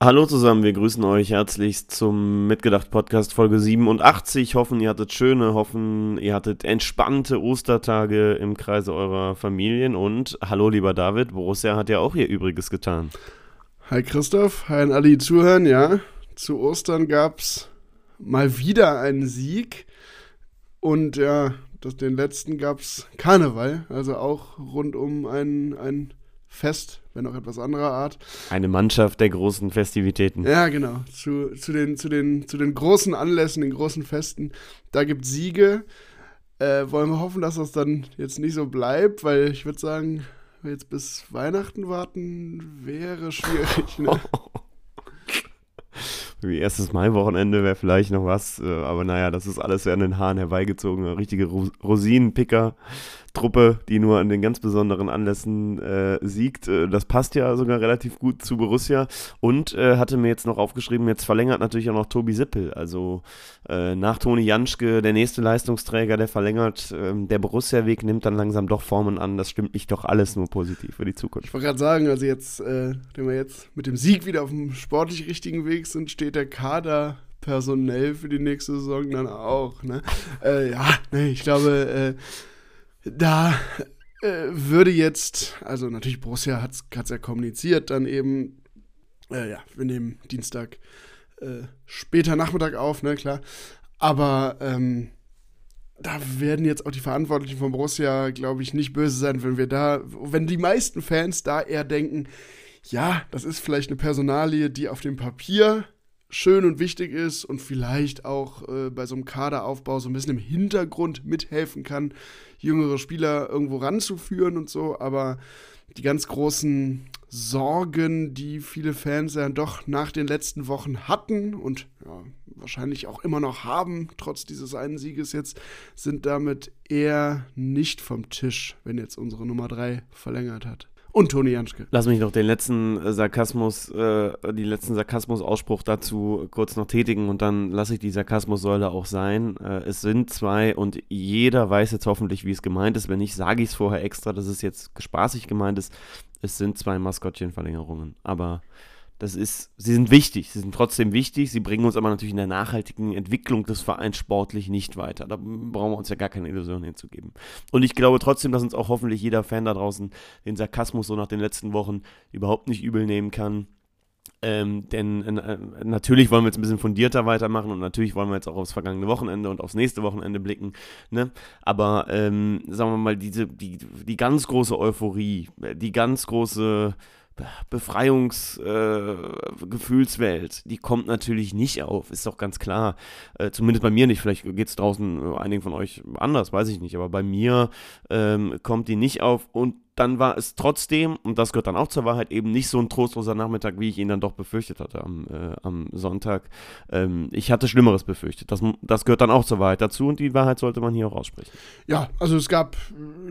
Hallo zusammen, wir grüßen euch herzlichst zum Mitgedacht Podcast Folge 87. Hoffen, ihr hattet schöne, hoffen, ihr hattet entspannte Ostertage im Kreise eurer Familien und hallo lieber David, Borussia hat ja auch ihr Übriges getan. Hi Christoph, hi an alle, die zuhören, ja. Zu Ostern gab es mal wieder einen Sieg und ja, das, den letzten gab es Karneval, also auch rund um ein, ein Fest, wenn auch etwas anderer Art. Eine Mannschaft der großen Festivitäten. Ja, genau. Zu, zu, den, zu, den, zu den großen Anlässen, den großen Festen, da gibt es Siege. Äh, wollen wir hoffen, dass das dann jetzt nicht so bleibt, weil ich würde sagen, jetzt bis Weihnachten warten wäre schwierig. Ne? Wie erstes Mai-Wochenende wäre vielleicht noch was, äh, aber naja, das ist alles an den Haaren herbeigezogen. Richtige Rosinenpicker. Truppe, die nur an den ganz besonderen Anlässen äh, siegt. Äh, das passt ja sogar relativ gut zu Borussia. Und äh, hatte mir jetzt noch aufgeschrieben, jetzt verlängert natürlich auch noch Tobi Sippel. Also äh, nach Toni Janschke, der nächste Leistungsträger, der verlängert. Ähm, der Borussia-Weg nimmt dann langsam doch Formen an. Das stimmt mich doch alles nur positiv für die Zukunft. Ich wollte gerade sagen, also jetzt, äh, wenn wir jetzt mit dem Sieg wieder auf dem sportlich richtigen Weg sind, steht der Kader personell für die nächste Saison dann auch. Ne? äh, ja, nee, ich glaube, äh, da äh, würde jetzt, also natürlich Borussia hat es ja kommuniziert, dann eben, äh, ja, wir nehmen Dienstag äh, später Nachmittag auf, ne, klar. Aber ähm, da werden jetzt auch die Verantwortlichen von Borussia, glaube ich, nicht böse sein, wenn wir da, wenn die meisten Fans da eher denken, ja, das ist vielleicht eine Personalie, die auf dem Papier schön und wichtig ist und vielleicht auch äh, bei so einem Kaderaufbau so ein bisschen im Hintergrund mithelfen kann, jüngere Spieler irgendwo ranzuführen und so. Aber die ganz großen Sorgen, die viele Fans ja doch nach den letzten Wochen hatten und ja, wahrscheinlich auch immer noch haben, trotz dieses einen Sieges jetzt, sind damit eher nicht vom Tisch, wenn jetzt unsere Nummer 3 verlängert hat. Und Toni Janschke. Lass mich noch den letzten äh, Sarkasmus, äh, die letzten Sarkasmus-Ausspruch dazu kurz noch tätigen und dann lasse ich die Sarkasmussäule auch sein. Äh, es sind zwei und jeder weiß jetzt hoffentlich, wie es gemeint ist. Wenn nicht, sage ich es vorher extra, dass es jetzt spaßig gemeint ist. Es sind zwei Maskottchenverlängerungen. Aber das ist, sie sind wichtig, sie sind trotzdem wichtig, sie bringen uns aber natürlich in der nachhaltigen Entwicklung des Vereins sportlich nicht weiter. Da brauchen wir uns ja gar keine Illusion hinzugeben. Und ich glaube trotzdem, dass uns auch hoffentlich jeder Fan da draußen den Sarkasmus so nach den letzten Wochen überhaupt nicht übel nehmen kann. Ähm, denn äh, natürlich wollen wir jetzt ein bisschen fundierter weitermachen und natürlich wollen wir jetzt auch aufs vergangene Wochenende und aufs nächste Wochenende blicken. Ne? Aber ähm, sagen wir mal, diese, die, die ganz große Euphorie, die ganz große Befreiungsgefühlswelt, äh, die kommt natürlich nicht auf, ist doch ganz klar. Äh, zumindest bei mir nicht, vielleicht geht es draußen äh, einigen von euch anders, weiß ich nicht, aber bei mir ähm, kommt die nicht auf. Und dann war es trotzdem, und das gehört dann auch zur Wahrheit, eben nicht so ein trostloser Nachmittag, wie ich ihn dann doch befürchtet hatte am, äh, am Sonntag. Ähm, ich hatte Schlimmeres befürchtet. Das, das gehört dann auch zur Wahrheit dazu und die Wahrheit sollte man hier auch aussprechen. Ja, also es gab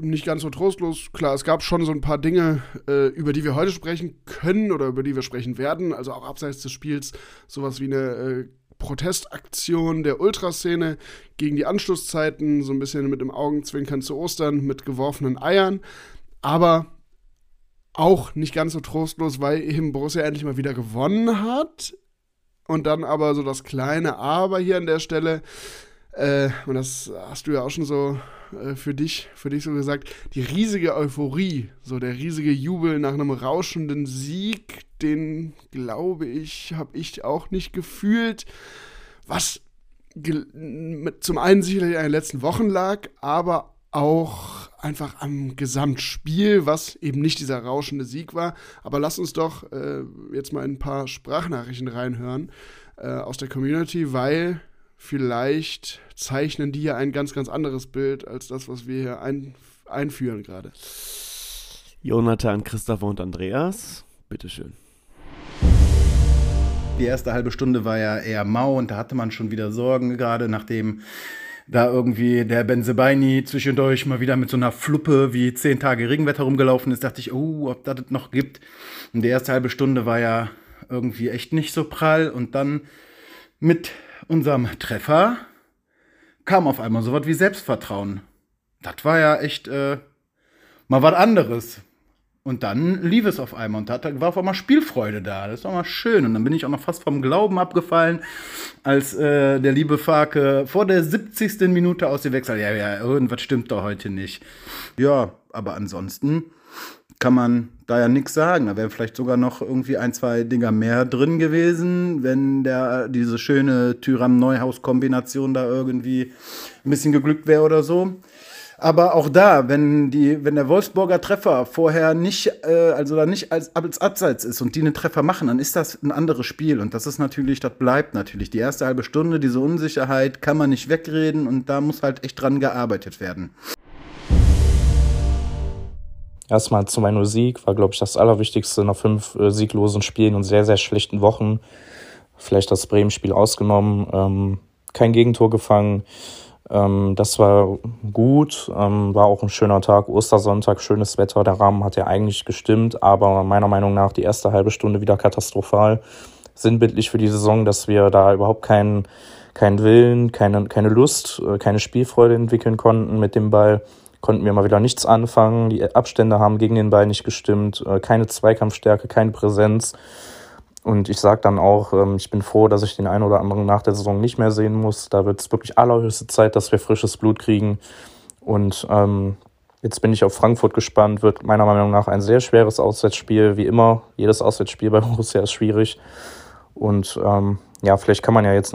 nicht ganz so trostlos, klar, es gab schon so ein paar Dinge, äh, über die wir heute sprechen können oder über die wir sprechen werden, also auch abseits des Spiels, sowas wie eine äh, Protestaktion der Ultraszene gegen die Anschlusszeiten, so ein bisschen mit dem Augenzwinkern zu Ostern, mit geworfenen Eiern aber auch nicht ganz so trostlos, weil eben Borussia endlich mal wieder gewonnen hat. Und dann aber so das kleine Aber hier an der Stelle, äh, und das hast du ja auch schon so äh, für dich, für dich so gesagt, die riesige Euphorie, so der riesige Jubel nach einem rauschenden Sieg, den glaube ich, habe ich auch nicht gefühlt. Was zum einen sicherlich an den letzten Wochen lag, aber auch einfach am Gesamtspiel, was eben nicht dieser rauschende Sieg war. Aber lass uns doch äh, jetzt mal ein paar Sprachnachrichten reinhören äh, aus der Community, weil vielleicht zeichnen die ja ein ganz, ganz anderes Bild als das, was wir hier ein, einführen gerade. Jonathan, Christopher und Andreas, bitteschön. Die erste halbe Stunde war ja eher mau und da hatte man schon wieder Sorgen, gerade nachdem da irgendwie der Benzebaini zwischendurch mal wieder mit so einer Fluppe wie zehn Tage Regenwetter rumgelaufen ist, dachte ich, oh, ob das das noch gibt. Und die erste halbe Stunde war ja irgendwie echt nicht so prall. Und dann mit unserem Treffer kam auf einmal so was wie Selbstvertrauen. Das war ja echt äh, mal was anderes. Und dann lief es auf einmal und da war auf einmal Spielfreude da. Das war mal schön. Und dann bin ich auch noch fast vom Glauben abgefallen, als äh, der liebe Farke vor der 70. Minute ausgewechselt hat. Ja, ja, irgendwas stimmt doch heute nicht. Ja, aber ansonsten kann man da ja nichts sagen. Da wären vielleicht sogar noch irgendwie ein, zwei Dinger mehr drin gewesen, wenn der diese schöne Tyram-Neuhaus-Kombination da irgendwie ein bisschen geglückt wäre oder so. Aber auch da, wenn die, wenn der Wolfsburger Treffer vorher nicht, äh, also da nicht als, als Abseits ist und die einen Treffer machen, dann ist das ein anderes Spiel. Und das ist natürlich, das bleibt natürlich. Die erste halbe Stunde, diese Unsicherheit kann man nicht wegreden und da muss halt echt dran gearbeitet werden. Erstmal zu meiner Sieg war, glaube ich, das Allerwichtigste nach fünf äh, sieglosen Spielen und sehr, sehr schlechten Wochen. Vielleicht das Bremen-Spiel ausgenommen. Ähm, kein Gegentor gefangen ähm, das war gut, ähm, war auch ein schöner Tag, Ostersonntag, schönes Wetter, der Rahmen hat ja eigentlich gestimmt, aber meiner Meinung nach die erste halbe Stunde wieder katastrophal. Sinnbildlich für die Saison, dass wir da überhaupt keinen keinen Willen, keine, keine Lust, äh, keine Spielfreude entwickeln konnten mit dem Ball. Konnten wir mal wieder nichts anfangen. Die Abstände haben gegen den Ball nicht gestimmt. Äh, keine Zweikampfstärke, keine Präsenz. Und ich sage dann auch, ähm, ich bin froh, dass ich den einen oder anderen nach der Saison nicht mehr sehen muss. Da wird es wirklich allerhöchste Zeit, dass wir frisches Blut kriegen. Und ähm, jetzt bin ich auf Frankfurt gespannt. Wird meiner Meinung nach ein sehr schweres Auswärtsspiel. Wie immer, jedes Auswärtsspiel bei Borussia ist schwierig. Und ähm, ja, vielleicht kann man ja jetzt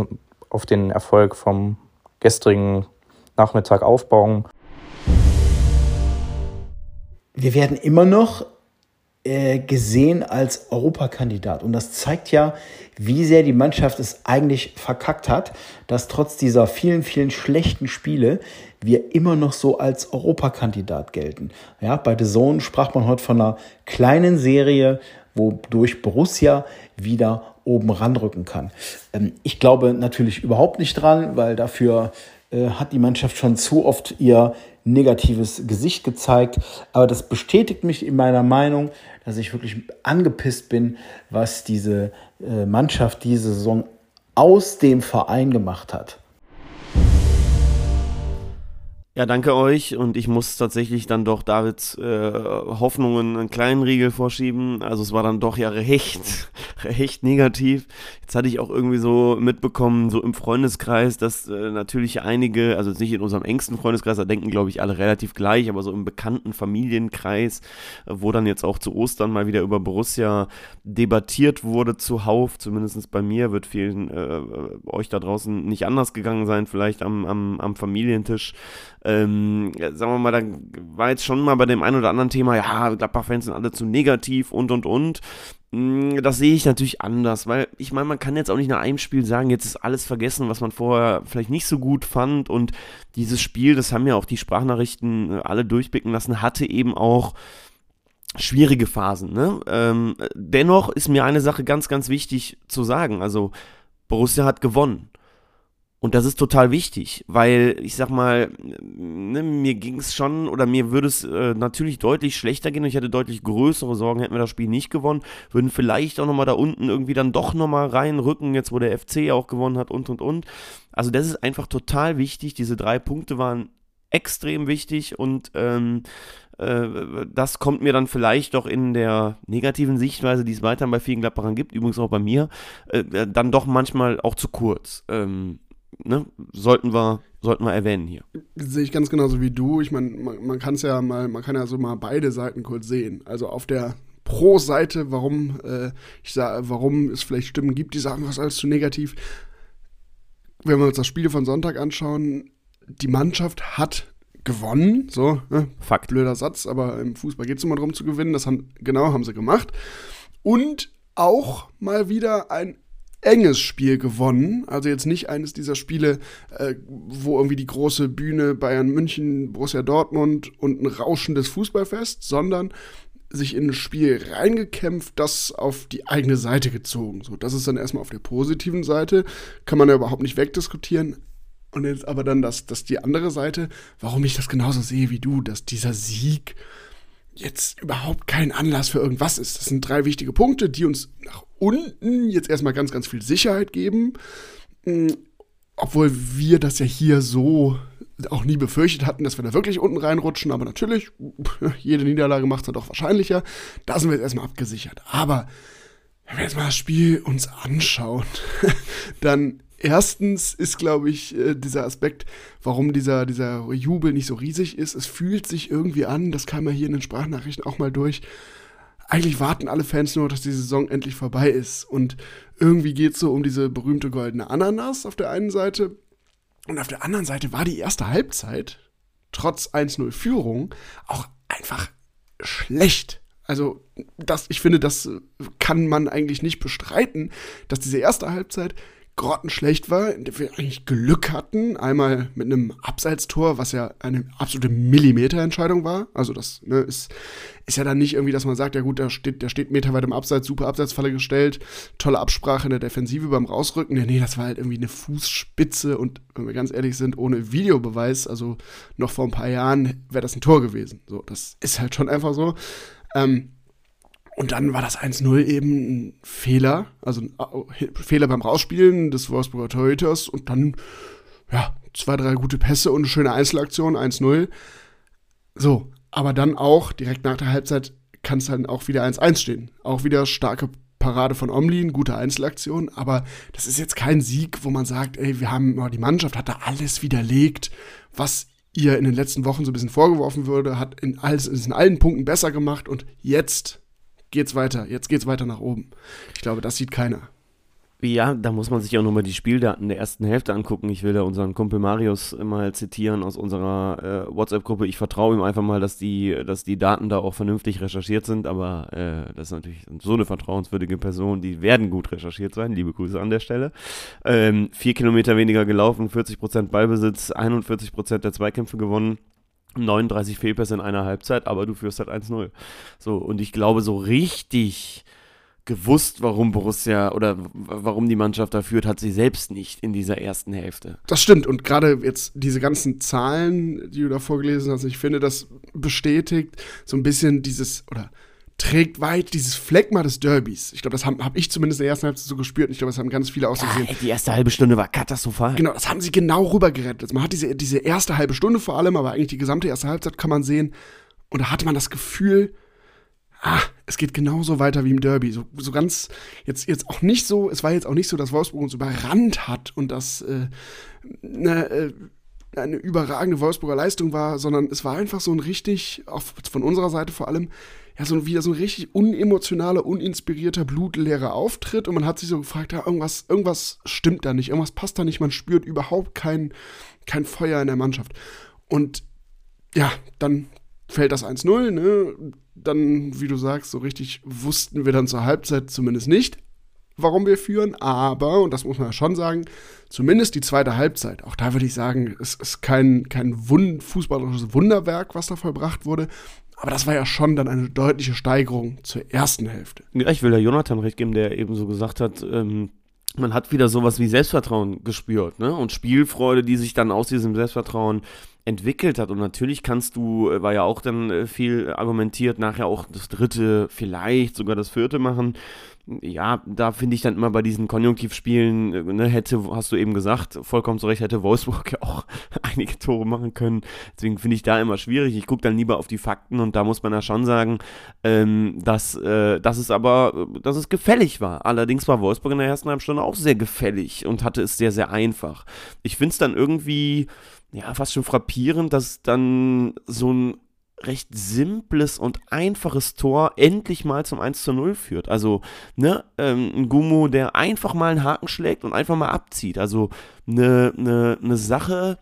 auf den Erfolg vom gestrigen Nachmittag aufbauen. Wir werden immer noch gesehen als Europakandidat. Und das zeigt ja, wie sehr die Mannschaft es eigentlich verkackt hat, dass trotz dieser vielen, vielen schlechten Spiele wir immer noch so als Europakandidat gelten. Ja, bei The Zone sprach man heute von einer kleinen Serie, wodurch Borussia wieder oben ranrücken kann. Ähm, ich glaube natürlich überhaupt nicht dran, weil dafür äh, hat die Mannschaft schon zu oft ihr negatives Gesicht gezeigt. Aber das bestätigt mich in meiner Meinung, dass ich wirklich angepisst bin, was diese äh, Mannschaft diese Saison aus dem Verein gemacht hat. Ja, danke euch und ich muss tatsächlich dann doch Davids äh, Hoffnungen einen kleinen Riegel vorschieben. Also es war dann doch ja recht, recht negativ. Jetzt hatte ich auch irgendwie so mitbekommen, so im Freundeskreis, dass äh, natürlich einige, also nicht in unserem engsten Freundeskreis, da denken glaube ich alle relativ gleich, aber so im bekannten Familienkreis, wo dann jetzt auch zu Ostern mal wieder über Borussia debattiert wurde zuhauf, zumindest bei mir, wird vielen äh, euch da draußen nicht anders gegangen sein, vielleicht am, am, am Familientisch ähm, sagen wir mal, da war jetzt schon mal bei dem einen oder anderen Thema, ja, Gladbach-Fans sind alle zu negativ und und und. Mm, das sehe ich natürlich anders, weil ich meine, man kann jetzt auch nicht nach einem Spiel sagen, jetzt ist alles vergessen, was man vorher vielleicht nicht so gut fand und dieses Spiel, das haben ja auch die Sprachnachrichten äh, alle durchblicken lassen, hatte eben auch schwierige Phasen. Ne? Ähm, dennoch ist mir eine Sache ganz, ganz wichtig zu sagen. Also Borussia hat gewonnen. Und das ist total wichtig, weil ich sag mal, ne, mir ging es schon oder mir würde es äh, natürlich deutlich schlechter gehen und ich hätte deutlich größere Sorgen, hätten wir das Spiel nicht gewonnen, würden vielleicht auch nochmal da unten irgendwie dann doch nochmal reinrücken, jetzt wo der FC auch gewonnen hat und und und. Also das ist einfach total wichtig. Diese drei Punkte waren extrem wichtig und ähm, äh, das kommt mir dann vielleicht doch in der negativen Sichtweise, die es weiterhin bei vielen Gladbachern gibt, übrigens auch bei mir, äh, dann doch manchmal auch zu kurz. Ne, sollten wir sollten wir erwähnen hier. Sehe ich ganz genauso wie du. Ich meine, man, man kann es ja mal, man kann ja so mal beide Seiten kurz sehen. Also auf der Pro-Seite, warum äh, ich sage, warum es vielleicht Stimmen gibt, die sagen, was alles zu negativ. Wenn wir uns das Spiel von Sonntag anschauen, die Mannschaft hat gewonnen. So, ne? Fakt. Blöder Satz, aber im Fußball geht es immer darum zu gewinnen. Das haben, genau haben sie gemacht. Und auch mal wieder ein enges Spiel gewonnen. Also jetzt nicht eines dieser Spiele, äh, wo irgendwie die große Bühne Bayern München, Borussia Dortmund und ein rauschendes Fußballfest, sondern sich in ein Spiel reingekämpft, das auf die eigene Seite gezogen. So, das ist dann erstmal auf der positiven Seite, kann man ja überhaupt nicht wegdiskutieren. Und jetzt aber dann das, das die andere Seite, warum ich das genauso sehe wie du, dass dieser Sieg jetzt überhaupt kein Anlass für irgendwas ist. Das sind drei wichtige Punkte, die uns nach unten jetzt erstmal ganz, ganz viel Sicherheit geben. Mm, obwohl wir das ja hier so auch nie befürchtet hatten, dass wir da wirklich unten reinrutschen. Aber natürlich, jede Niederlage macht es dann doch wahrscheinlicher. Da sind wir jetzt erstmal abgesichert. Aber wenn wir jetzt mal das Spiel uns anschauen, dann erstens ist, glaube ich, äh, dieser Aspekt, warum dieser, dieser Jubel nicht so riesig ist. Es fühlt sich irgendwie an, das kam ja hier in den Sprachnachrichten auch mal durch. Eigentlich warten alle Fans nur, dass die Saison endlich vorbei ist. Und irgendwie geht es so um diese berühmte goldene Ananas auf der einen Seite. Und auf der anderen Seite war die erste Halbzeit, trotz 1-0 Führung, auch einfach schlecht. Also, das, ich finde, das kann man eigentlich nicht bestreiten, dass diese erste Halbzeit grottenschlecht war, in der wir eigentlich Glück hatten. Einmal mit einem Abseitstor, was ja eine absolute Millimeterentscheidung war. Also das ne, ist, ist ja dann nicht irgendwie, dass man sagt, ja gut, der steht, der steht meterweit im Abseits, super Abseitsfalle gestellt, tolle Absprache in der Defensive beim Rausrücken. Ja, nee, das war halt irgendwie eine Fußspitze und wenn wir ganz ehrlich sind, ohne Videobeweis, also noch vor ein paar Jahren wäre das ein Tor gewesen. So, das ist halt schon einfach so. Ähm, und dann war das 1-0 eben ein Fehler, also ein Fehler beim Rausspielen des Wolfsburger Torhüters und dann, ja, zwei, drei gute Pässe und eine schöne Einzelaktion, 1-0. So, aber dann auch direkt nach der Halbzeit kann es dann auch wieder 1-1 stehen. Auch wieder starke Parade von Omlin, gute Einzelaktion, aber das ist jetzt kein Sieg, wo man sagt, ey, wir haben, oh, die Mannschaft hat da alles widerlegt, was ihr in den letzten Wochen so ein bisschen vorgeworfen würde, hat in, alles, in allen Punkten besser gemacht und jetzt geht's weiter, jetzt geht's weiter nach oben. Ich glaube, das sieht keiner. Ja, da muss man sich auch nochmal die Spieldaten der ersten Hälfte angucken. Ich will da unseren Kumpel Marius mal zitieren aus unserer äh, WhatsApp-Gruppe. Ich vertraue ihm einfach mal, dass die, dass die Daten da auch vernünftig recherchiert sind, aber äh, das ist natürlich so eine vertrauenswürdige Person, die werden gut recherchiert sein. Liebe Grüße an der Stelle. Ähm, vier Kilometer weniger gelaufen, 40% Ballbesitz, 41% der Zweikämpfe gewonnen. 39 Fehlpässe in einer Halbzeit, aber du führst halt 1-0. So, und ich glaube, so richtig gewusst, warum Borussia oder warum die Mannschaft da führt, hat sie selbst nicht in dieser ersten Hälfte. Das stimmt. Und gerade jetzt diese ganzen Zahlen, die du da vorgelesen hast, ich finde, das bestätigt so ein bisschen dieses, oder trägt weit dieses Phlegma des Derbys. Ich glaube, das habe hab ich zumindest in der ersten Halbzeit so gespürt. Und ich glaube, das haben ganz viele auch so gesehen. die erste halbe Stunde war katastrophal. Genau, das haben sie genau rübergerettet. Also man hat diese, diese erste halbe Stunde vor allem, aber eigentlich die gesamte erste Halbzeit kann man sehen. Und da hatte man das Gefühl, ah, es geht genauso weiter wie im Derby. So, so ganz, jetzt, jetzt auch nicht so, es war jetzt auch nicht so, dass Wolfsburg uns überrannt hat und das äh, ne, äh, eine überragende Wolfsburger Leistung war, sondern es war einfach so ein richtig, auch von unserer Seite vor allem, ja, so wieder so ein richtig unemotionaler, uninspirierter, blutleerer Auftritt und man hat sich so gefragt, ja, irgendwas, irgendwas stimmt da nicht, irgendwas passt da nicht, man spürt überhaupt kein, kein Feuer in der Mannschaft. Und ja, dann fällt das 1-0, ne? Dann, wie du sagst, so richtig wussten wir dann zur Halbzeit zumindest nicht, warum wir führen, aber, und das muss man ja schon sagen, zumindest die zweite Halbzeit, auch da würde ich sagen, es ist kein, kein Wund fußballerisches Wunderwerk, was da vollbracht wurde, aber das war ja schon dann eine deutliche Steigerung zur ersten Hälfte. Ja, ich will der Jonathan recht geben, der eben so gesagt hat, ähm, man hat wieder sowas wie Selbstvertrauen gespürt, ne? Und Spielfreude, die sich dann aus diesem Selbstvertrauen entwickelt hat. Und natürlich kannst du, äh, war ja auch dann äh, viel argumentiert, nachher auch das dritte, vielleicht sogar das vierte machen ja, da finde ich dann immer bei diesen Konjunktivspielen, äh, ne, hätte, hast du eben gesagt, vollkommen zu Recht, hätte Wolfsburg ja auch einige Tore machen können. Deswegen finde ich da immer schwierig. Ich gucke dann lieber auf die Fakten und da muss man ja schon sagen, ähm, dass, äh, dass es aber, dass es gefällig war. Allerdings war Wolfsburg in der ersten halben Stunde auch sehr gefällig und hatte es sehr, sehr einfach. Ich finde es dann irgendwie, ja, fast schon frappierend, dass dann so ein recht simples und einfaches Tor endlich mal zum 1 zu 0 führt. Also, ne, ähm, ein Gummo, der einfach mal einen Haken schlägt und einfach mal abzieht. Also eine, eine, eine Sache,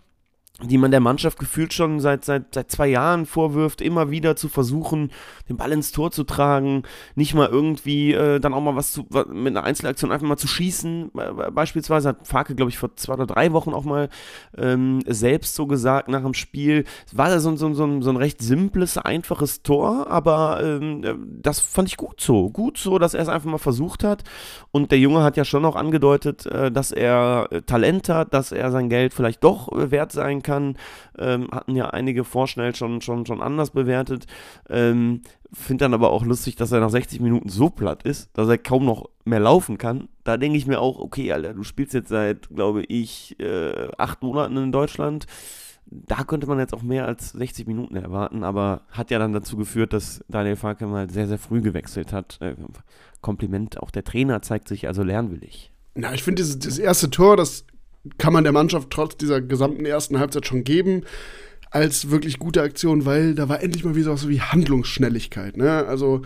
die man der Mannschaft gefühlt schon seit, seit, seit zwei Jahren vorwirft, immer wieder zu versuchen, den Ball ins Tor zu tragen, nicht mal irgendwie äh, dann auch mal was zu, mit einer Einzelaktion einfach mal zu schießen. Beispielsweise hat Farke, glaube ich, vor zwei oder drei Wochen auch mal ähm, selbst so gesagt nach dem Spiel. Es war so, so, so, so ein recht simples, einfaches Tor, aber ähm, das fand ich gut so. Gut so, dass er es einfach mal versucht hat. Und der Junge hat ja schon auch angedeutet, äh, dass er äh, Talent hat, dass er sein Geld vielleicht doch äh, wert sein kann kann. Ähm, hatten ja einige vorschnell schon, schon, schon anders bewertet. Ähm, Finde dann aber auch lustig, dass er nach 60 Minuten so platt ist, dass er kaum noch mehr laufen kann. Da denke ich mir auch, okay, Alter, du spielst jetzt seit, glaube ich, äh, acht Monaten in Deutschland da könnte man jetzt auch mehr als 60 Minuten erwarten, aber hat ja dann dazu geführt, dass Daniel Farke mal sehr, sehr früh gewechselt hat. Äh, Kompliment, auch der Trainer zeigt sich also lernwillig. Na, ich finde, das erste Tor, das kann man der Mannschaft trotz dieser gesamten ersten Halbzeit schon geben als wirklich gute Aktion, weil da war endlich mal wieder so wie Handlungsschnelligkeit. Ne? Also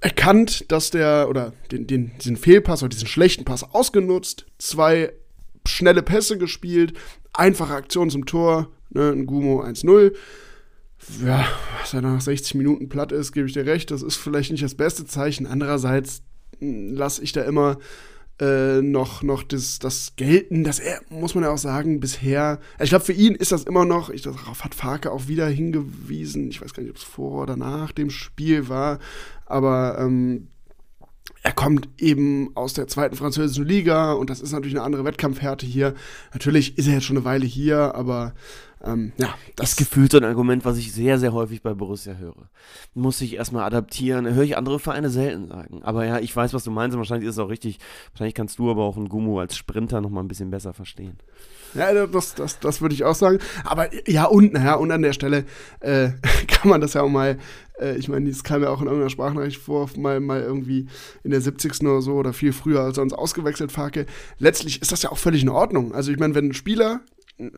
erkannt, dass der, oder den, den, diesen Fehlpass oder diesen schlechten Pass ausgenutzt, zwei schnelle Pässe gespielt, einfache Aktion zum Tor, ne, ein Gumo 1-0. Ja, was er nach 60 Minuten platt ist, gebe ich dir recht, das ist vielleicht nicht das beste Zeichen. Andererseits hm, lasse ich da immer äh, noch, noch das, das gelten, dass er, muss man ja auch sagen, bisher, ich glaube, für ihn ist das immer noch, ich, darauf hat Farke auch wieder hingewiesen, ich weiß gar nicht, ob es vor oder nach dem Spiel war, aber ähm, er kommt eben aus der zweiten französischen Liga und das ist natürlich eine andere Wettkampfhärte hier. Natürlich ist er jetzt schon eine Weile hier, aber ähm, ja, das ist gefühlt so ein Argument, was ich sehr, sehr häufig bei Borussia höre. Muss ich erstmal adaptieren, höre ich andere Vereine selten sagen. Aber ja, ich weiß, was du meinst und wahrscheinlich ist es auch richtig. Wahrscheinlich kannst du aber auch einen Gummo als Sprinter nochmal ein bisschen besser verstehen. Ja, das, das, das würde ich auch sagen. Aber ja, und, naja, und an der Stelle äh, kann man das ja auch mal, äh, ich meine, das kam ja auch in irgendeiner Sprachnachricht vor, mal, mal irgendwie in der 70. oder so oder viel früher als sonst ausgewechselt, Farke. Letztlich ist das ja auch völlig in Ordnung. Also ich meine, wenn ein Spieler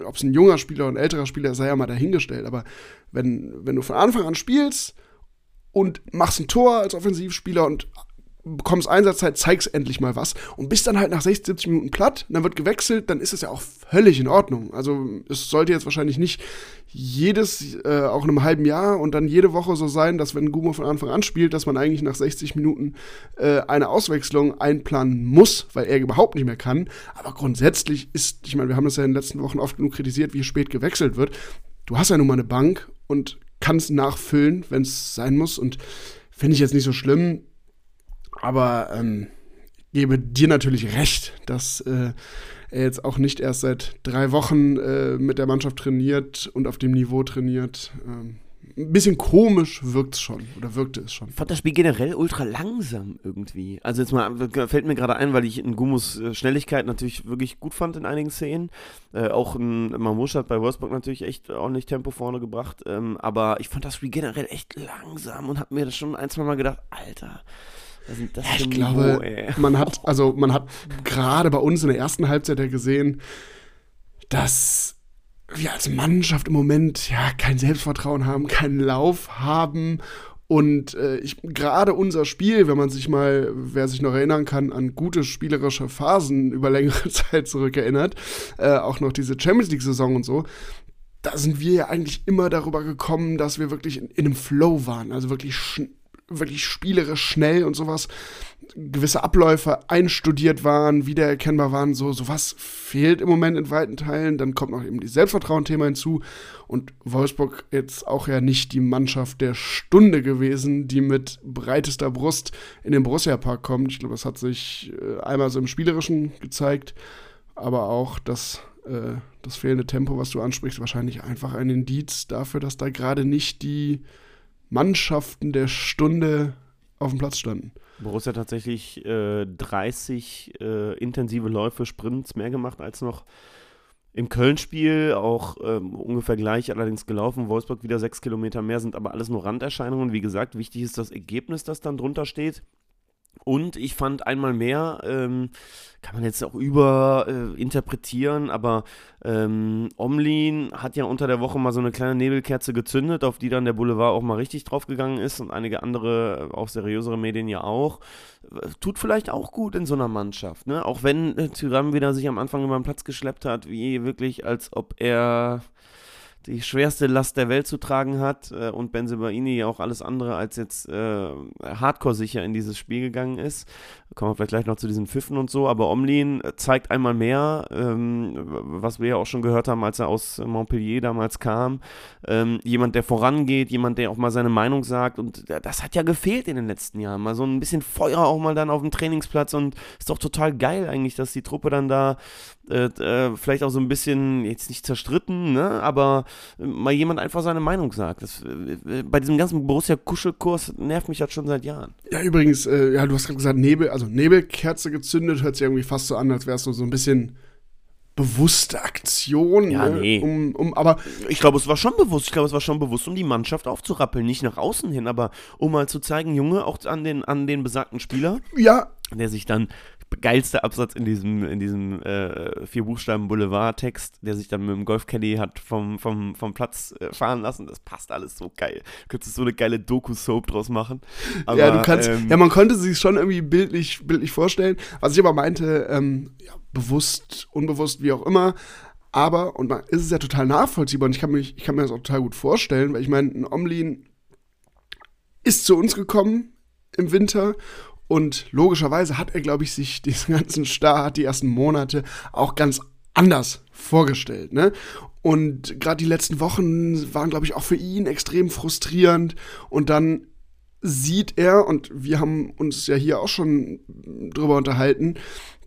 ob es ein junger Spieler oder ein älterer Spieler sei ja mal dahingestellt, aber wenn, wenn du von Anfang an spielst und machst ein Tor als Offensivspieler und bekommst Einsatzzeit, zeigst endlich mal was und bist dann halt nach 60, 70 Minuten platt, dann wird gewechselt, dann ist es ja auch völlig in Ordnung. Also es sollte jetzt wahrscheinlich nicht jedes, äh, auch in einem halben Jahr und dann jede Woche so sein, dass wenn Gumo von Anfang an spielt, dass man eigentlich nach 60 Minuten äh, eine Auswechslung einplanen muss, weil er überhaupt nicht mehr kann. Aber grundsätzlich ist, ich meine, wir haben das ja in den letzten Wochen oft genug kritisiert, wie spät gewechselt wird. Du hast ja nun mal eine Bank und kannst nachfüllen, wenn es sein muss und finde ich jetzt nicht so schlimm aber ähm, gebe dir natürlich recht, dass äh, er jetzt auch nicht erst seit drei Wochen äh, mit der Mannschaft trainiert und auf dem Niveau trainiert. Ähm, ein bisschen komisch wirkt es schon oder wirkte es schon. Ich fand das Spiel generell ultra langsam irgendwie. Also jetzt mal fällt mir gerade ein, weil ich in Gumus äh, Schnelligkeit natürlich wirklich gut fand in einigen Szenen. Äh, auch ein Mamouche hat bei Wolfsburg natürlich echt ordentlich Tempo vorne gebracht. Ähm, aber ich fand das Spiel generell echt langsam und habe mir das schon ein, zwei Mal gedacht, Alter, ja, ich glaube, Niveau, man hat, also man hat gerade bei uns in der ersten Halbzeit ja gesehen, dass wir als Mannschaft im Moment ja kein Selbstvertrauen haben, keinen Lauf haben. Und äh, gerade unser Spiel, wenn man sich mal, wer sich noch erinnern kann, an gute spielerische Phasen über längere Zeit zurückerinnert, äh, auch noch diese Champions League-Saison und so, da sind wir ja eigentlich immer darüber gekommen, dass wir wirklich in, in einem Flow waren, also wirklich wirklich spielerisch schnell und sowas, gewisse Abläufe einstudiert waren, wiedererkennbar waren, so sowas fehlt im Moment in weiten Teilen. Dann kommt noch eben die Selbstvertrauen-Thema hinzu und Wolfsburg jetzt auch ja nicht die Mannschaft der Stunde gewesen, die mit breitester Brust in den Borussia-Park kommt. Ich glaube, das hat sich äh, einmal so im Spielerischen gezeigt, aber auch das äh, das fehlende Tempo, was du ansprichst, wahrscheinlich einfach ein Indiz dafür, dass da gerade nicht die Mannschaften der Stunde auf dem Platz standen. Borussia hat tatsächlich äh, 30 äh, intensive Läufe, Sprints mehr gemacht als noch im Köln-Spiel, auch ähm, ungefähr gleich allerdings gelaufen. Wolfsburg wieder sechs Kilometer mehr, sind aber alles nur Randerscheinungen. Wie gesagt, wichtig ist das Ergebnis, das dann drunter steht. Und ich fand einmal mehr, ähm, kann man jetzt auch überinterpretieren, äh, aber ähm, Omlin hat ja unter der Woche mal so eine kleine Nebelkerze gezündet, auf die dann der Boulevard auch mal richtig draufgegangen ist und einige andere, äh, auch seriösere Medien ja auch. Tut vielleicht auch gut in so einer Mannschaft, ne? Auch wenn äh, Tyram wieder sich am Anfang über den Platz geschleppt hat, wie wirklich, als ob er die schwerste Last der Welt zu tragen hat äh, und ja auch alles andere als jetzt äh, hardcore sicher in dieses Spiel gegangen ist. Kommen wir vielleicht gleich noch zu diesen Pfiffen und so, aber Omlin zeigt einmal mehr, ähm, was wir ja auch schon gehört haben, als er aus Montpellier damals kam. Ähm, jemand, der vorangeht, jemand, der auch mal seine Meinung sagt und das hat ja gefehlt in den letzten Jahren. Mal so ein bisschen Feuer auch mal dann auf dem Trainingsplatz und ist doch total geil eigentlich, dass die Truppe dann da äh, äh, vielleicht auch so ein bisschen, jetzt nicht zerstritten, ne, aber mal jemand einfach seine Meinung sagt. Das, äh, bei diesem ganzen Borussia-Kuschelkurs nervt mich das schon seit Jahren. Ja, übrigens, äh, ja, du hast gerade gesagt, Nebel, also Nebelkerze gezündet, hört sich irgendwie fast so an, als wärst du so ein bisschen bewusste Aktion. Ja, ne? nee. um, um, aber Ich glaube, es war schon bewusst. Ich glaube, es war schon bewusst, um die Mannschaft aufzurappeln. Nicht nach außen hin, aber um mal zu zeigen, Junge, auch an den, an den besagten Spieler, ja, der sich dann geilster Absatz in diesem, in diesem äh, vier Buchstaben Boulevard-Text, der sich dann mit dem Golfcaddy hat vom, vom, vom Platz äh, fahren lassen. Das passt alles so geil. Du könntest so eine geile Doku-Soap draus machen. Aber, ja, du kannst, ähm, ja, man konnte sich schon irgendwie bildlich, bildlich vorstellen. Was ich aber meinte, ähm, ja, bewusst, unbewusst, wie auch immer. Aber, und man, ist es ja total nachvollziehbar und ich kann, mich, ich kann mir das auch total gut vorstellen, weil ich meine, ein Omlin ist zu uns gekommen im Winter und logischerweise hat er, glaube ich, sich diesen ganzen Start, die ersten Monate auch ganz anders vorgestellt. Ne? Und gerade die letzten Wochen waren, glaube ich, auch für ihn extrem frustrierend. Und dann sieht er, und wir haben uns ja hier auch schon drüber unterhalten,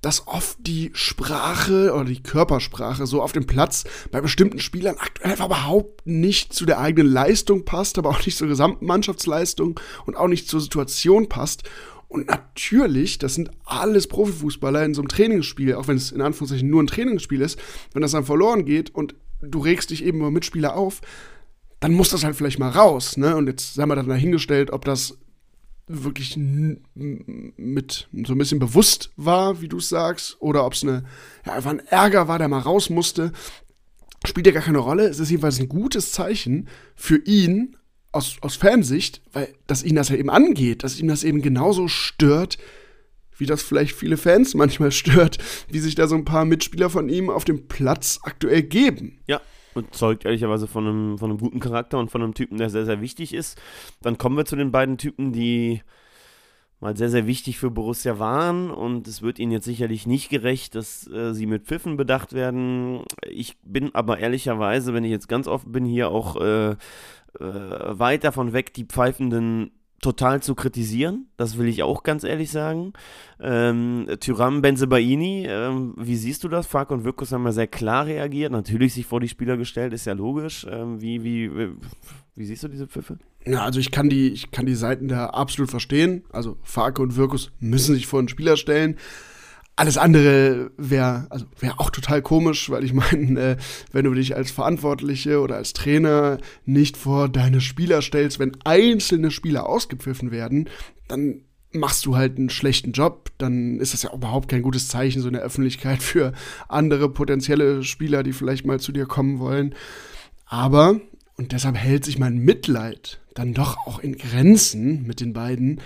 dass oft die Sprache oder die Körpersprache so auf dem Platz bei bestimmten Spielern aktuell einfach überhaupt nicht zu der eigenen Leistung passt, aber auch nicht zur gesamten Mannschaftsleistung und auch nicht zur Situation passt. Und natürlich, das sind alles Profifußballer in so einem Trainingsspiel, auch wenn es in Anführungszeichen nur ein Trainingsspiel ist, wenn das dann verloren geht und du regst dich eben über Mitspieler auf, dann muss das halt vielleicht mal raus, ne? Und jetzt haben wir dann dahingestellt, ob das wirklich mit so ein bisschen bewusst war, wie du es sagst, oder ob es eine, ja, einfach ein Ärger war, der mal raus musste, spielt ja gar keine Rolle. Es ist jedenfalls ein gutes Zeichen für ihn aus, aus Fansicht, weil dass ihn das ja eben angeht, dass ihm das eben genauso stört, wie das vielleicht viele Fans manchmal stört, wie sich da so ein paar Mitspieler von ihm auf dem Platz aktuell geben. Ja, und zeugt ehrlicherweise von einem, von einem guten Charakter und von einem Typen, der sehr, sehr wichtig ist. Dann kommen wir zu den beiden Typen, die mal sehr, sehr wichtig für Borussia waren und es wird ihnen jetzt sicherlich nicht gerecht, dass äh, sie mit Pfiffen bedacht werden. Ich bin aber ehrlicherweise, wenn ich jetzt ganz offen bin, hier auch äh, äh, weit davon weg, die Pfeifenden total zu kritisieren. Das will ich auch ganz ehrlich sagen. Ähm, Tyram Benzebaini, ähm, wie siehst du das? Fark und Wirkus haben ja sehr klar reagiert, natürlich sich vor die Spieler gestellt, ist ja logisch. Ähm, wie, wie, wie, siehst du diese Pfiffe? Ja, also ich kann die, ich kann die Seiten da absolut verstehen. Also Farke und Wirkus müssen sich vor den Spieler stellen. Alles andere wäre also wär auch total komisch, weil ich meine, äh, wenn du dich als Verantwortliche oder als Trainer nicht vor deine Spieler stellst, wenn einzelne Spieler ausgepfiffen werden, dann machst du halt einen schlechten Job, dann ist das ja überhaupt kein gutes Zeichen so in der Öffentlichkeit für andere potenzielle Spieler, die vielleicht mal zu dir kommen wollen. Aber, und deshalb hält sich mein Mitleid dann doch auch in Grenzen mit den beiden,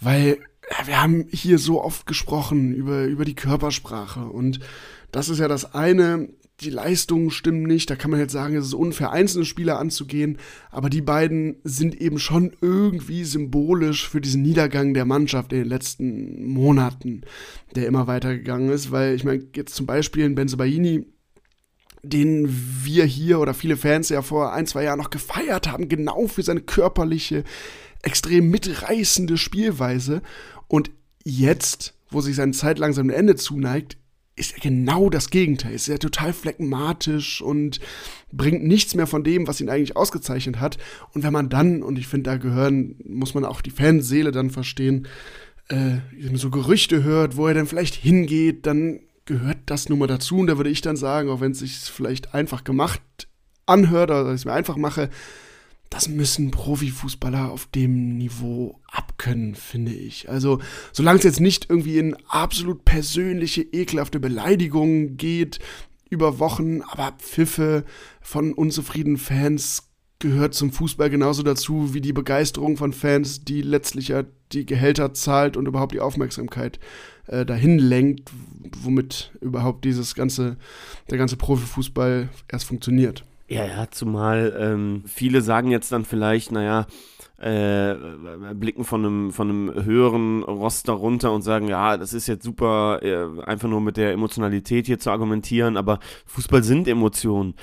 weil wir haben hier so oft gesprochen über, über die Körpersprache. Und das ist ja das eine, die Leistungen stimmen nicht, da kann man jetzt sagen, es ist unfair, einzelne Spieler anzugehen, aber die beiden sind eben schon irgendwie symbolisch für diesen Niedergang der Mannschaft in den letzten Monaten, der immer weitergegangen ist, weil ich meine, jetzt zum Beispiel in Benzebaini, den wir hier oder viele Fans ja vor ein, zwei Jahren noch gefeiert haben, genau für seine körperliche, extrem mitreißende Spielweise. Und jetzt, wo sich seine Zeit langsam dem Ende zuneigt, ist er genau das Gegenteil. Ist er total phlegmatisch und bringt nichts mehr von dem, was ihn eigentlich ausgezeichnet hat. Und wenn man dann, und ich finde, da gehören, muss man auch die Fanseele dann verstehen, äh, so Gerüchte hört, wo er dann vielleicht hingeht, dann gehört das nun mal dazu. Und da würde ich dann sagen, auch wenn es sich vielleicht einfach gemacht anhört, oder ich es mir einfach mache, das müssen Profifußballer auf dem Niveau abkönnen, finde ich. Also, solange es jetzt nicht irgendwie in absolut persönliche, ekelhafte Beleidigungen geht über Wochen, aber Pfiffe von unzufriedenen Fans gehört zum Fußball genauso dazu wie die Begeisterung von Fans, die letztlich ja die Gehälter zahlt und überhaupt die Aufmerksamkeit äh, dahin lenkt, womit überhaupt dieses ganze, der ganze Profifußball erst funktioniert. Ja, ja, zumal ähm, viele sagen jetzt dann vielleicht, naja, äh, blicken von einem, von einem höheren Roster runter und sagen, ja, das ist jetzt super, äh, einfach nur mit der Emotionalität hier zu argumentieren, aber Fußball sind Emotionen.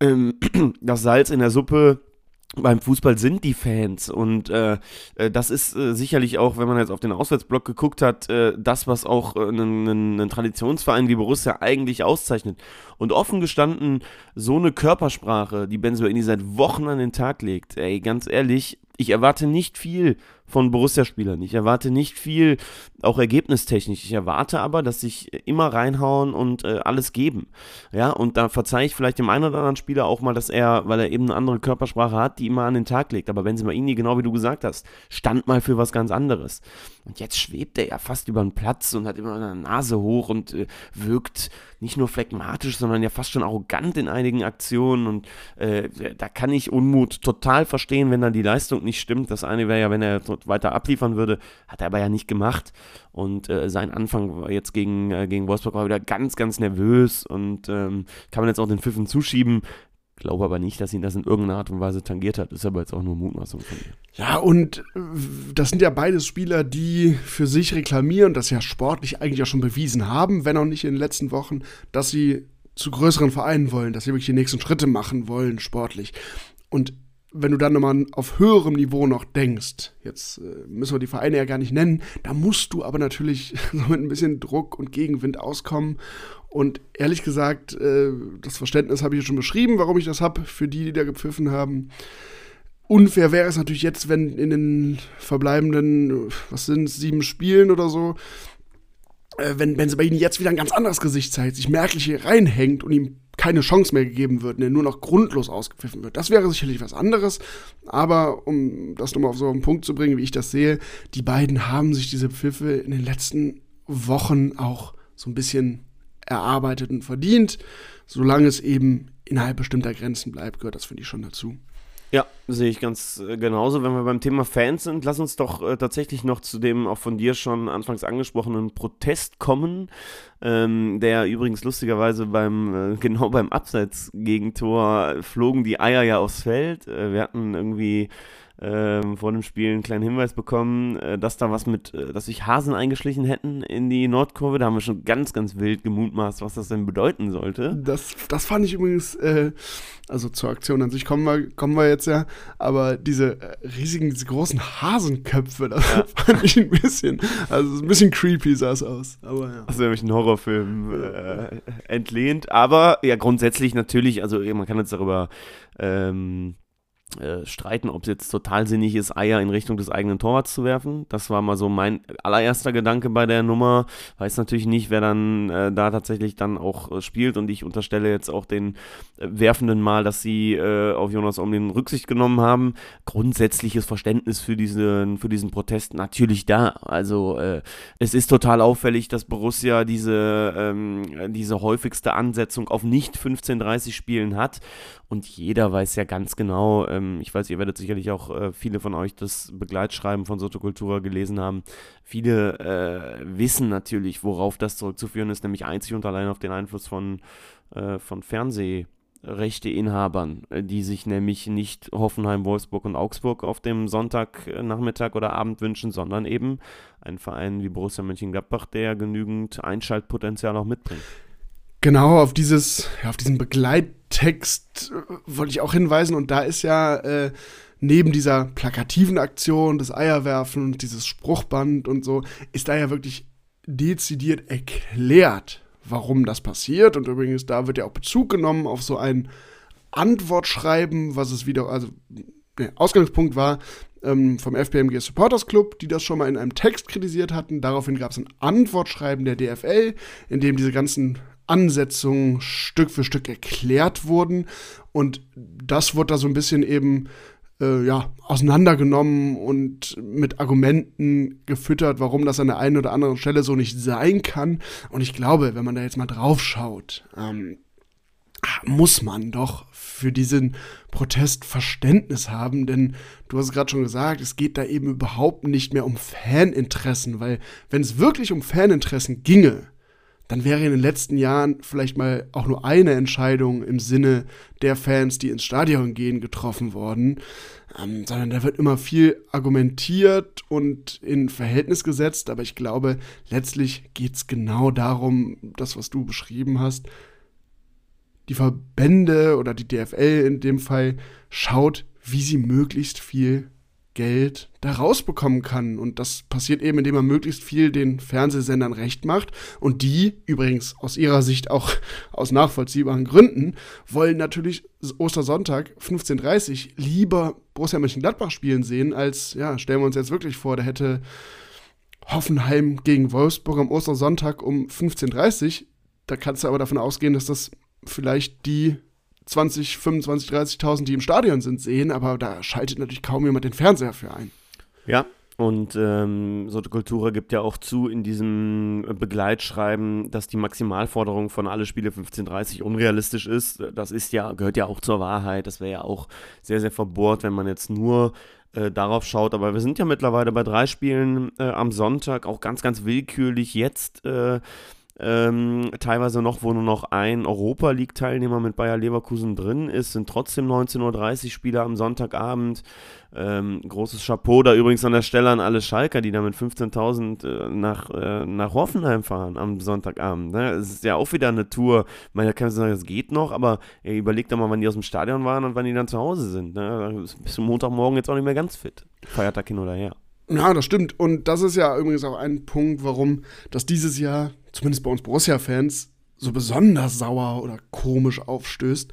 Ähm, das Salz in der Suppe beim Fußball sind die Fans und äh, äh, das ist äh, sicherlich auch, wenn man jetzt auf den Auswärtsblock geguckt hat, äh, das, was auch äh, einen, Traditionsverein wie Borussia eigentlich auszeichnet. Und offen gestanden, so eine Körpersprache, die Benzoini seit Wochen an den Tag legt, ey, ganz ehrlich, ich erwarte nicht viel von Borussia-Spielern. Ich erwarte nicht viel, auch ergebnistechnisch. Ich erwarte aber, dass sich immer reinhauen und äh, alles geben. Ja, und da verzeihe ich vielleicht dem einen oder anderen Spieler auch mal, dass er, weil er eben eine andere Körpersprache hat, die immer an den Tag legt. Aber wenn sie mal ihn, genau wie du gesagt hast, stand mal für was ganz anderes. Und jetzt schwebt er ja fast über den Platz und hat immer eine Nase hoch und äh, wirkt nicht nur phlegmatisch, sondern ja fast schon arrogant in einigen Aktionen. Und äh, da kann ich Unmut total verstehen, wenn dann die Leistung nicht stimmt. Das eine wäre ja, wenn er weiter abliefern würde, hat er aber ja nicht gemacht. Und äh, sein Anfang jetzt gegen, äh, gegen Wolfsburg war wieder ganz, ganz nervös und ähm, kann man jetzt auch den Pfiffen zuschieben. Glaube aber nicht, dass ihn das in irgendeiner Art und Weise tangiert hat. Ist aber jetzt auch nur Mutmaßung von mir. Ja, und äh, das sind ja beides Spieler, die für sich reklamieren, das ja sportlich eigentlich auch schon bewiesen haben, wenn auch nicht in den letzten Wochen, dass sie zu größeren Vereinen wollen, dass sie wirklich die nächsten Schritte machen wollen, sportlich. Und wenn du dann nochmal auf höherem Niveau noch denkst, jetzt äh, müssen wir die Vereine ja gar nicht nennen, da musst du aber natürlich so mit ein bisschen Druck und Gegenwind auskommen. Und ehrlich gesagt, äh, das Verständnis habe ich ja schon beschrieben, warum ich das habe, für die, die da gepfiffen haben. Unfair wäre es natürlich jetzt, wenn in den verbleibenden, was sind es, sieben Spielen oder so, äh, wenn, wenn sie bei ihnen jetzt wieder ein ganz anderes Gesicht zeigt, sich merklich hier reinhängt und ihm keine Chance mehr gegeben wird, der nur noch grundlos ausgepfiffen wird. Das wäre sicherlich was anderes, aber um das nochmal auf so einen Punkt zu bringen, wie ich das sehe, die beiden haben sich diese Pfiffe in den letzten Wochen auch so ein bisschen erarbeitet und verdient, solange es eben innerhalb bestimmter Grenzen bleibt, gehört das, finde ich, schon dazu. Ja, sehe ich ganz äh, genauso. Wenn wir beim Thema Fans sind, lass uns doch äh, tatsächlich noch zu dem auch von dir schon anfangs angesprochenen Protest kommen, ähm, der übrigens lustigerweise beim, äh, genau beim Abseits-Gegentor flogen die Eier ja aufs Feld. Äh, wir hatten irgendwie ähm, vor dem Spiel einen kleinen Hinweis bekommen, äh, dass da was mit, äh, dass sich Hasen eingeschlichen hätten in die Nordkurve. Da haben wir schon ganz, ganz wild gemutmaßt, was das denn bedeuten sollte. Das, das fand ich übrigens, äh, also zur Aktion an sich kommen wir, kommen wir jetzt ja, aber diese äh, riesigen, diese großen Hasenköpfe, das ja. fand ich ein bisschen, also ein bisschen creepy sah es aus. Aber ja. Also nämlich ein Horrorfilm äh, entlehnt, aber ja grundsätzlich natürlich, also man kann jetzt darüber ähm, äh, streiten, ob es jetzt total sinnig ist, Eier in Richtung des eigenen Torwarts zu werfen. Das war mal so mein allererster Gedanke bei der Nummer. Weiß natürlich nicht, wer dann äh, da tatsächlich dann auch äh, spielt und ich unterstelle jetzt auch den äh, Werfenden mal, dass sie äh, auf Jonas Omlin Rücksicht genommen haben. Grundsätzliches Verständnis für diesen, für diesen Protest natürlich da. Also es ist total auffällig, dass Borussia diese, ähm, diese häufigste Ansetzung auf nicht 15:30 Spielen hat und jeder weiß ja ganz genau, ähm, ich weiß, ihr werdet sicherlich auch äh, viele von euch das Begleitschreiben von Sotokultura gelesen haben. Viele äh, wissen natürlich, worauf das zurückzuführen ist, nämlich einzig und allein auf den Einfluss von, äh, von Fernsehrechteinhabern, äh, die sich nämlich nicht Hoffenheim, Wolfsburg und Augsburg auf dem Sonntagnachmittag oder Abend wünschen, sondern eben einen Verein wie Borussia Mönchengladbach, der genügend Einschaltpotenzial auch mitbringt. Genau, auf dieses, ja, auf diesen Begleittext äh, wollte ich auch hinweisen und da ist ja äh, neben dieser plakativen Aktion des Eierwerfen und dieses Spruchband und so, ist da ja wirklich dezidiert erklärt, warum das passiert. Und übrigens, da wird ja auch Bezug genommen auf so ein Antwortschreiben, was es wieder, also der Ausgangspunkt war, ähm, vom FBMG Supporters Club, die das schon mal in einem Text kritisiert hatten. Daraufhin gab es ein Antwortschreiben der DFL, in dem diese ganzen Ansetzungen Stück für Stück erklärt wurden. Und das wurde da so ein bisschen eben äh, ja, auseinandergenommen und mit Argumenten gefüttert, warum das an der einen oder anderen Stelle so nicht sein kann. Und ich glaube, wenn man da jetzt mal drauf schaut, ähm, muss man doch für diesen Protest Verständnis haben, denn du hast gerade schon gesagt, es geht da eben überhaupt nicht mehr um Faninteressen, weil wenn es wirklich um Faninteressen ginge, dann wäre in den letzten Jahren vielleicht mal auch nur eine Entscheidung im Sinne der Fans, die ins Stadion gehen, getroffen worden, ähm, sondern da wird immer viel argumentiert und in Verhältnis gesetzt, aber ich glaube, letztlich geht es genau darum, das, was du beschrieben hast, die Verbände oder die DFL in dem Fall schaut, wie sie möglichst viel Geld da rausbekommen kann. Und das passiert eben, indem man möglichst viel den Fernsehsendern recht macht. Und die, übrigens aus ihrer Sicht auch aus nachvollziehbaren Gründen, wollen natürlich Ostersonntag 15.30 Uhr lieber Borussia Mönchengladbach spielen sehen, als, ja, stellen wir uns jetzt wirklich vor, da hätte Hoffenheim gegen Wolfsburg am Ostersonntag um 15.30 Uhr. Da kannst du aber davon ausgehen, dass das vielleicht die 20, 25, 30.000, die im Stadion sind, sehen, aber da schaltet natürlich kaum jemand den Fernseher für ein. Ja, und ähm, Soto Kultura gibt ja auch zu in diesem Begleitschreiben, dass die Maximalforderung von alle Spiele 15:30 unrealistisch ist. Das ist ja, gehört ja auch zur Wahrheit. Das wäre ja auch sehr, sehr verbohrt, wenn man jetzt nur äh, darauf schaut. Aber wir sind ja mittlerweile bei drei Spielen äh, am Sonntag, auch ganz, ganz willkürlich jetzt. Äh, ähm, teilweise noch, wo nur noch ein Europa League-Teilnehmer mit Bayer Leverkusen drin ist, sind trotzdem 19.30 Uhr Spiele am Sonntagabend. Ähm, großes Chapeau da übrigens an der Stelle an alle Schalker, die da mit 15.000 äh, nach, äh, nach Hoffenheim fahren am Sonntagabend. Ne? Es ist ja auch wieder eine Tour. Man kann sagen, das geht noch, aber ey, überlegt doch mal, wann die aus dem Stadion waren und wann die dann zu Hause sind. Ne? Bis zum Montagmorgen jetzt auch nicht mehr ganz fit. Feiertag hin oder her. Ja, das stimmt. Und das ist ja übrigens auch ein Punkt, warum das dieses Jahr, zumindest bei uns Borussia-Fans, so besonders sauer oder komisch aufstößt.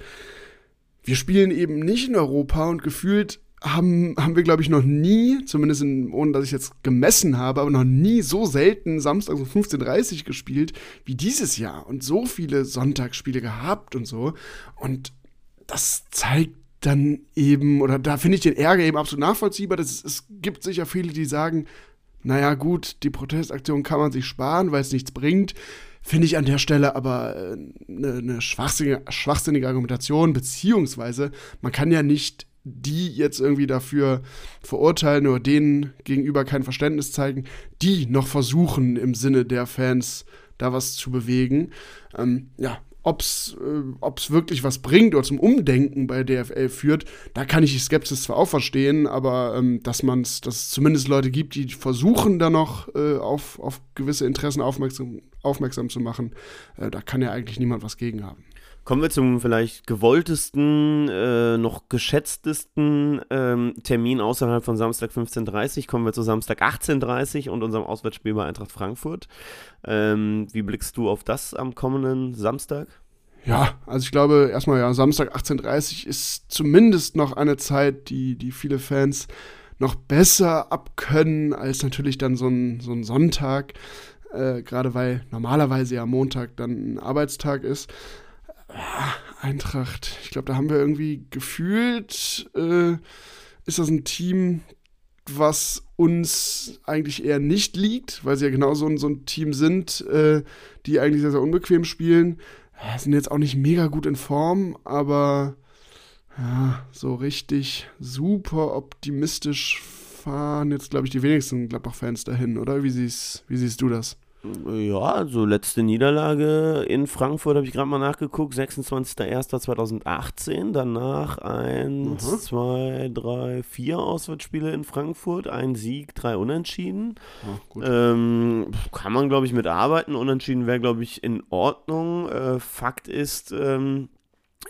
Wir spielen eben nicht in Europa und gefühlt haben, haben wir, glaube ich, noch nie, zumindest in, ohne dass ich jetzt gemessen habe, aber noch nie so selten samstags um 15.30 Uhr gespielt wie dieses Jahr und so viele Sonntagsspiele gehabt und so. Und das zeigt dann eben, oder da finde ich den Ärger eben absolut nachvollziehbar. Das ist, es gibt sicher viele, die sagen, naja gut, die Protestaktion kann man sich sparen, weil es nichts bringt. Finde ich an der Stelle aber eine, äh, eine schwachsinnige, schwachsinnige Argumentation, beziehungsweise man kann ja nicht die jetzt irgendwie dafür verurteilen oder denen gegenüber kein Verständnis zeigen, die noch versuchen im Sinne der Fans da was zu bewegen. Ähm, ja, ob es äh, wirklich was bringt oder zum Umdenken bei DFL führt, da kann ich die Skepsis zwar auch verstehen, aber ähm, dass man es, dass es zumindest Leute gibt, die versuchen da noch äh, auf, auf gewisse Interessen aufmerksam, aufmerksam zu machen, äh, da kann ja eigentlich niemand was gegen haben. Kommen wir zum vielleicht gewolltesten, äh, noch geschätztesten ähm, Termin außerhalb von Samstag 15.30 Uhr. Kommen wir zu Samstag 18.30 Uhr und unserem Auswärtsspiel bei Eintracht Frankfurt. Ähm, wie blickst du auf das am kommenden Samstag? Ja, also ich glaube erstmal ja, Samstag 18.30 Uhr ist zumindest noch eine Zeit, die, die viele Fans noch besser abkönnen als natürlich dann so ein, so ein Sonntag. Äh, Gerade weil normalerweise ja Montag dann ein Arbeitstag ist. Eintracht, ich glaube, da haben wir irgendwie gefühlt, äh, ist das ein Team, was uns eigentlich eher nicht liegt, weil sie ja genau so ein, so ein Team sind, äh, die eigentlich sehr, sehr unbequem spielen. Ja, sind jetzt auch nicht mega gut in Form, aber ja, so richtig super optimistisch fahren jetzt, glaube ich, die wenigsten Gladbach-Fans dahin, oder? Wie siehst, wie siehst du das? Ja, also letzte Niederlage in Frankfurt habe ich gerade mal nachgeguckt, 26.01.2018. Danach eins, mhm. zwei, drei, vier Auswärtsspiele in Frankfurt, ein Sieg, drei Unentschieden. Ja, ähm, kann man, glaube ich, mitarbeiten. Unentschieden wäre, glaube ich, in Ordnung. Äh, Fakt ist, ähm,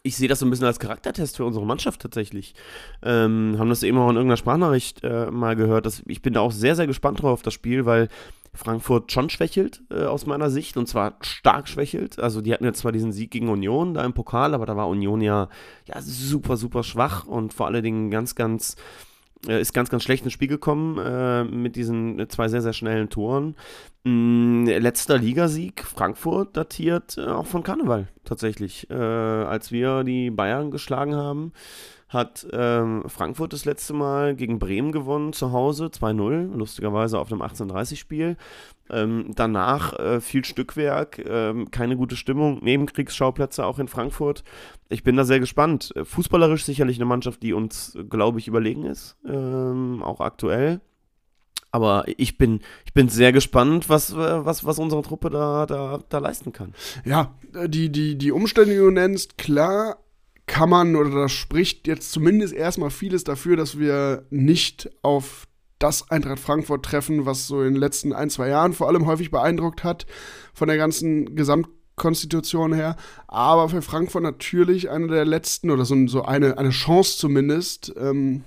ich sehe das so ein bisschen als Charaktertest für unsere Mannschaft tatsächlich. Ähm, haben das eben auch in irgendeiner Sprachnachricht äh, mal gehört. Dass, ich bin da auch sehr, sehr gespannt drauf auf das Spiel, weil Frankfurt schon schwächelt, äh, aus meiner Sicht, und zwar stark schwächelt. Also die hatten jetzt zwar diesen Sieg gegen Union da im Pokal, aber da war Union ja, ja super, super schwach und vor allen Dingen ganz, ganz, äh, ist ganz, ganz schlecht ins Spiel gekommen äh, mit diesen zwei sehr, sehr schnellen Toren. Mm, letzter Ligasieg, Frankfurt, datiert äh, auch von Karneval tatsächlich, äh, als wir die Bayern geschlagen haben hat ähm, Frankfurt das letzte Mal gegen Bremen gewonnen zu Hause, 2-0, lustigerweise auf einem 18:30-Spiel. Ähm, danach äh, viel Stückwerk, ähm, keine gute Stimmung, Nebenkriegsschauplätze auch in Frankfurt. Ich bin da sehr gespannt. Fußballerisch sicherlich eine Mannschaft, die uns, glaube ich, überlegen ist, ähm, auch aktuell. Aber ich bin, ich bin sehr gespannt, was, was, was unsere Truppe da, da, da leisten kann. Ja, die, die, die Umstände, die du nennst, klar, kann man oder das spricht jetzt zumindest erstmal vieles dafür, dass wir nicht auf das Eintracht Frankfurt treffen, was so in den letzten ein, zwei Jahren vor allem häufig beeindruckt hat, von der ganzen Gesamtkonstitution her. Aber für Frankfurt natürlich eine der letzten oder so, so eine, eine Chance zumindest, ähm,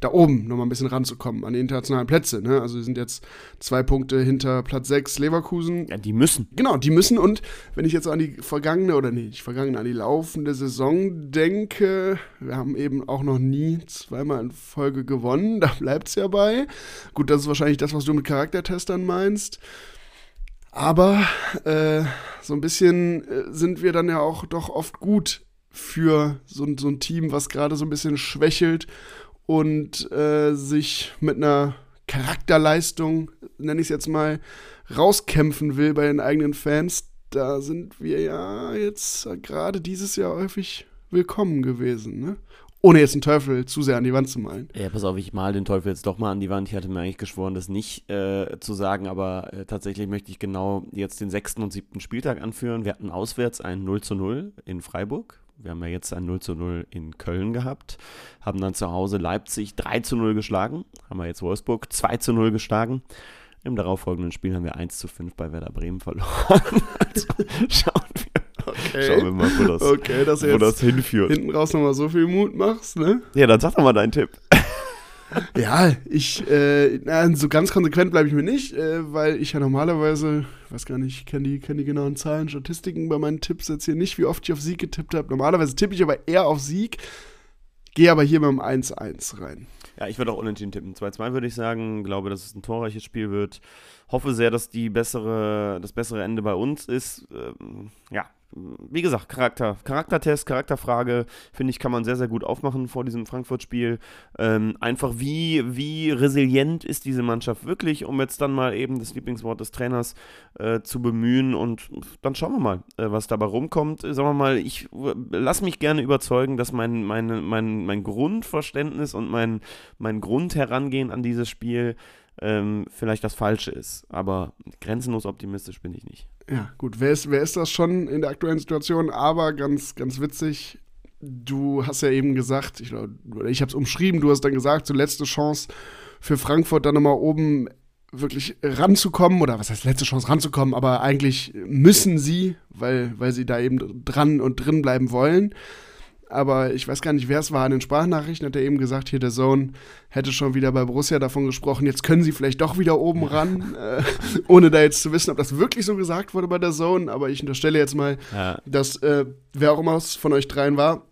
da oben nochmal ein bisschen ranzukommen an die internationalen Plätze. Ne? Also sie sind jetzt zwei Punkte hinter Platz 6 Leverkusen. Ja, die müssen. Genau, die müssen und wenn ich jetzt an die vergangene oder nee, nicht vergangene, an die laufende Saison denke, wir haben eben auch noch nie zweimal in Folge gewonnen, da bleibt es ja bei. Gut, das ist wahrscheinlich das, was du mit Charaktertestern meinst. Aber äh, so ein bisschen äh, sind wir dann ja auch doch oft gut für so, so ein Team, was gerade so ein bisschen schwächelt und äh, sich mit einer Charakterleistung, nenne ich es jetzt mal, rauskämpfen will bei den eigenen Fans. Da sind wir ja jetzt gerade dieses Jahr häufig willkommen gewesen. Ne? ohne jetzt den Teufel zu sehr an die Wand zu malen. Ja, pass auf, ich mal den Teufel jetzt doch mal an die Wand. Ich hatte mir eigentlich geschworen, das nicht äh, zu sagen, aber äh, tatsächlich möchte ich genau jetzt den sechsten und siebten Spieltag anführen. Wir hatten auswärts ein 0 zu 0 in Freiburg. Wir haben ja jetzt ein 0 zu 0 in Köln gehabt, haben dann zu Hause Leipzig 3 zu 0 geschlagen, haben wir jetzt Wolfsburg 2 zu 0 geschlagen. Im darauffolgenden Spiel haben wir 1 zu 5 bei Werder Bremen verloren. also, schauen wir Okay. Schauen wir mal, wo das, okay, dass wo jetzt das hinführt. hinten raus nochmal so viel Mut machst, ne? Ja, dann sag doch mal deinen Tipp. Ja, ich, äh, na, so ganz konsequent bleibe ich mir nicht, äh, weil ich ja normalerweise, weiß gar nicht, kenne die, kenn die genauen Zahlen, Statistiken bei meinen Tipps jetzt hier nicht, wie oft ich auf Sieg getippt habe. Normalerweise tippe ich aber eher auf Sieg, gehe aber hier mit dem 1-1 rein. Ja, ich würde auch unentschieden tippen. 2-2 würde ich sagen. Glaube, dass es ein torreiches Spiel wird. Hoffe sehr, dass die bessere, das bessere Ende bei uns ist. Ähm, ja, wie gesagt, Charakter, Charaktertest, Charakterfrage, finde ich, kann man sehr, sehr gut aufmachen vor diesem Frankfurt-Spiel. Ähm, einfach, wie, wie resilient ist diese Mannschaft wirklich, um jetzt dann mal eben das Lieblingswort des Trainers äh, zu bemühen und dann schauen wir mal, äh, was dabei rumkommt. Sagen wir mal, ich lasse mich gerne überzeugen, dass mein, meine, mein, mein Grundverständnis und mein, mein Grundherangehen an dieses Spiel ähm, vielleicht das Falsche ist. Aber grenzenlos optimistisch bin ich nicht. Ja, gut, wer ist, wer ist das schon in der aktuellen Situation? Aber ganz, ganz witzig, du hast ja eben gesagt, ich, ich habe es umschrieben, du hast dann gesagt, so letzte Chance für Frankfurt dann nochmal oben wirklich ranzukommen, oder was heißt letzte Chance ranzukommen, aber eigentlich müssen sie, weil, weil sie da eben dran und drin bleiben wollen aber ich weiß gar nicht, wer es war. In den Sprachnachrichten hat er eben gesagt, hier der Sohn hätte schon wieder bei Borussia davon gesprochen, jetzt können sie vielleicht doch wieder oben ran, äh, ohne da jetzt zu wissen, ob das wirklich so gesagt wurde bei der Zone. Aber ich unterstelle jetzt mal, ja. dass äh, wer auch immer es von euch dreien war,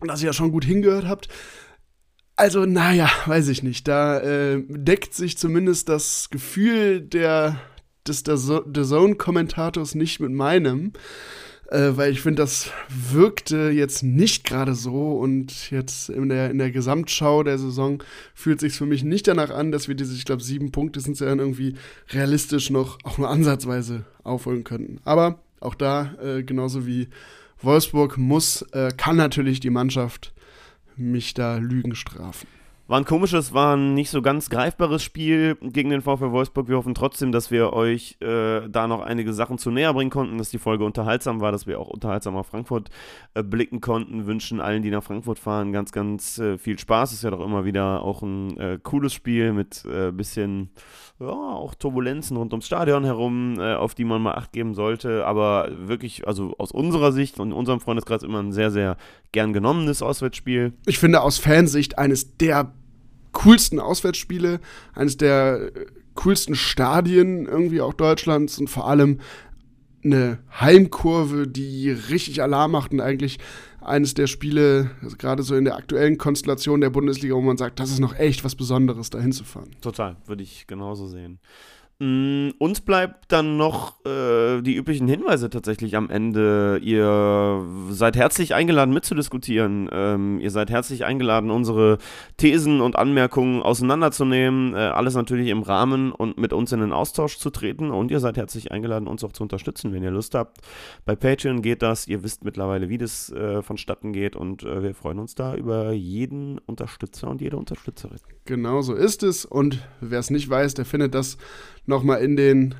dass ihr ja schon gut hingehört habt. Also, naja, weiß ich nicht. Da äh, deckt sich zumindest das Gefühl der, des der, der Zone-Kommentators nicht mit meinem äh, weil ich finde, das wirkte jetzt nicht gerade so und jetzt in der, in der Gesamtschau der Saison fühlt sich für mich nicht danach an, dass wir diese, ich glaube, sieben Punkte sind ja dann irgendwie realistisch noch auch nur ansatzweise aufholen könnten. Aber auch da, äh, genauso wie Wolfsburg muss, äh, kann natürlich die Mannschaft mich da Lügen strafen. War ein komisches, war ein nicht so ganz greifbares Spiel gegen den VfL Wolfsburg. Wir hoffen trotzdem, dass wir euch äh, da noch einige Sachen zu näher bringen konnten, dass die Folge unterhaltsam war, dass wir auch unterhaltsam auf Frankfurt äh, blicken konnten. Wünschen allen, die nach Frankfurt fahren, ganz, ganz äh, viel Spaß. Ist ja doch immer wieder auch ein äh, cooles Spiel mit äh, bisschen, ja, auch Turbulenzen rund ums Stadion herum, äh, auf die man mal Acht geben sollte. Aber wirklich, also aus unserer Sicht und unserem Freundeskreis immer ein sehr, sehr gern genommenes Auswärtsspiel. Ich finde aus Fansicht eines der coolsten Auswärtsspiele, eines der äh, coolsten Stadien irgendwie auch Deutschlands und vor allem eine Heimkurve, die richtig Alarm macht und eigentlich eines der Spiele, also gerade so in der aktuellen Konstellation der Bundesliga, wo man sagt, das ist noch echt was Besonderes, da hinzufahren. Total, würde ich genauso sehen. Mm, uns bleibt dann noch äh, die üblichen Hinweise tatsächlich am Ende. Ihr seid herzlich eingeladen mitzudiskutieren. Ähm, ihr seid herzlich eingeladen, unsere Thesen und Anmerkungen auseinanderzunehmen. Äh, alles natürlich im Rahmen und mit uns in den Austausch zu treten. Und ihr seid herzlich eingeladen, uns auch zu unterstützen, wenn ihr Lust habt. Bei Patreon geht das. Ihr wisst mittlerweile, wie das äh, vonstatten geht. Und äh, wir freuen uns da über jeden Unterstützer und jede Unterstützerin. Genau so ist es. Und wer es nicht weiß, der findet das nochmal in den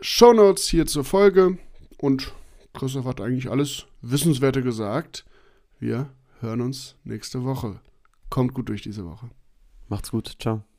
Shownotes hier zur Folge. Und Christoph hat eigentlich alles Wissenswerte gesagt. Wir hören uns nächste Woche. Kommt gut durch diese Woche. Macht's gut. Ciao.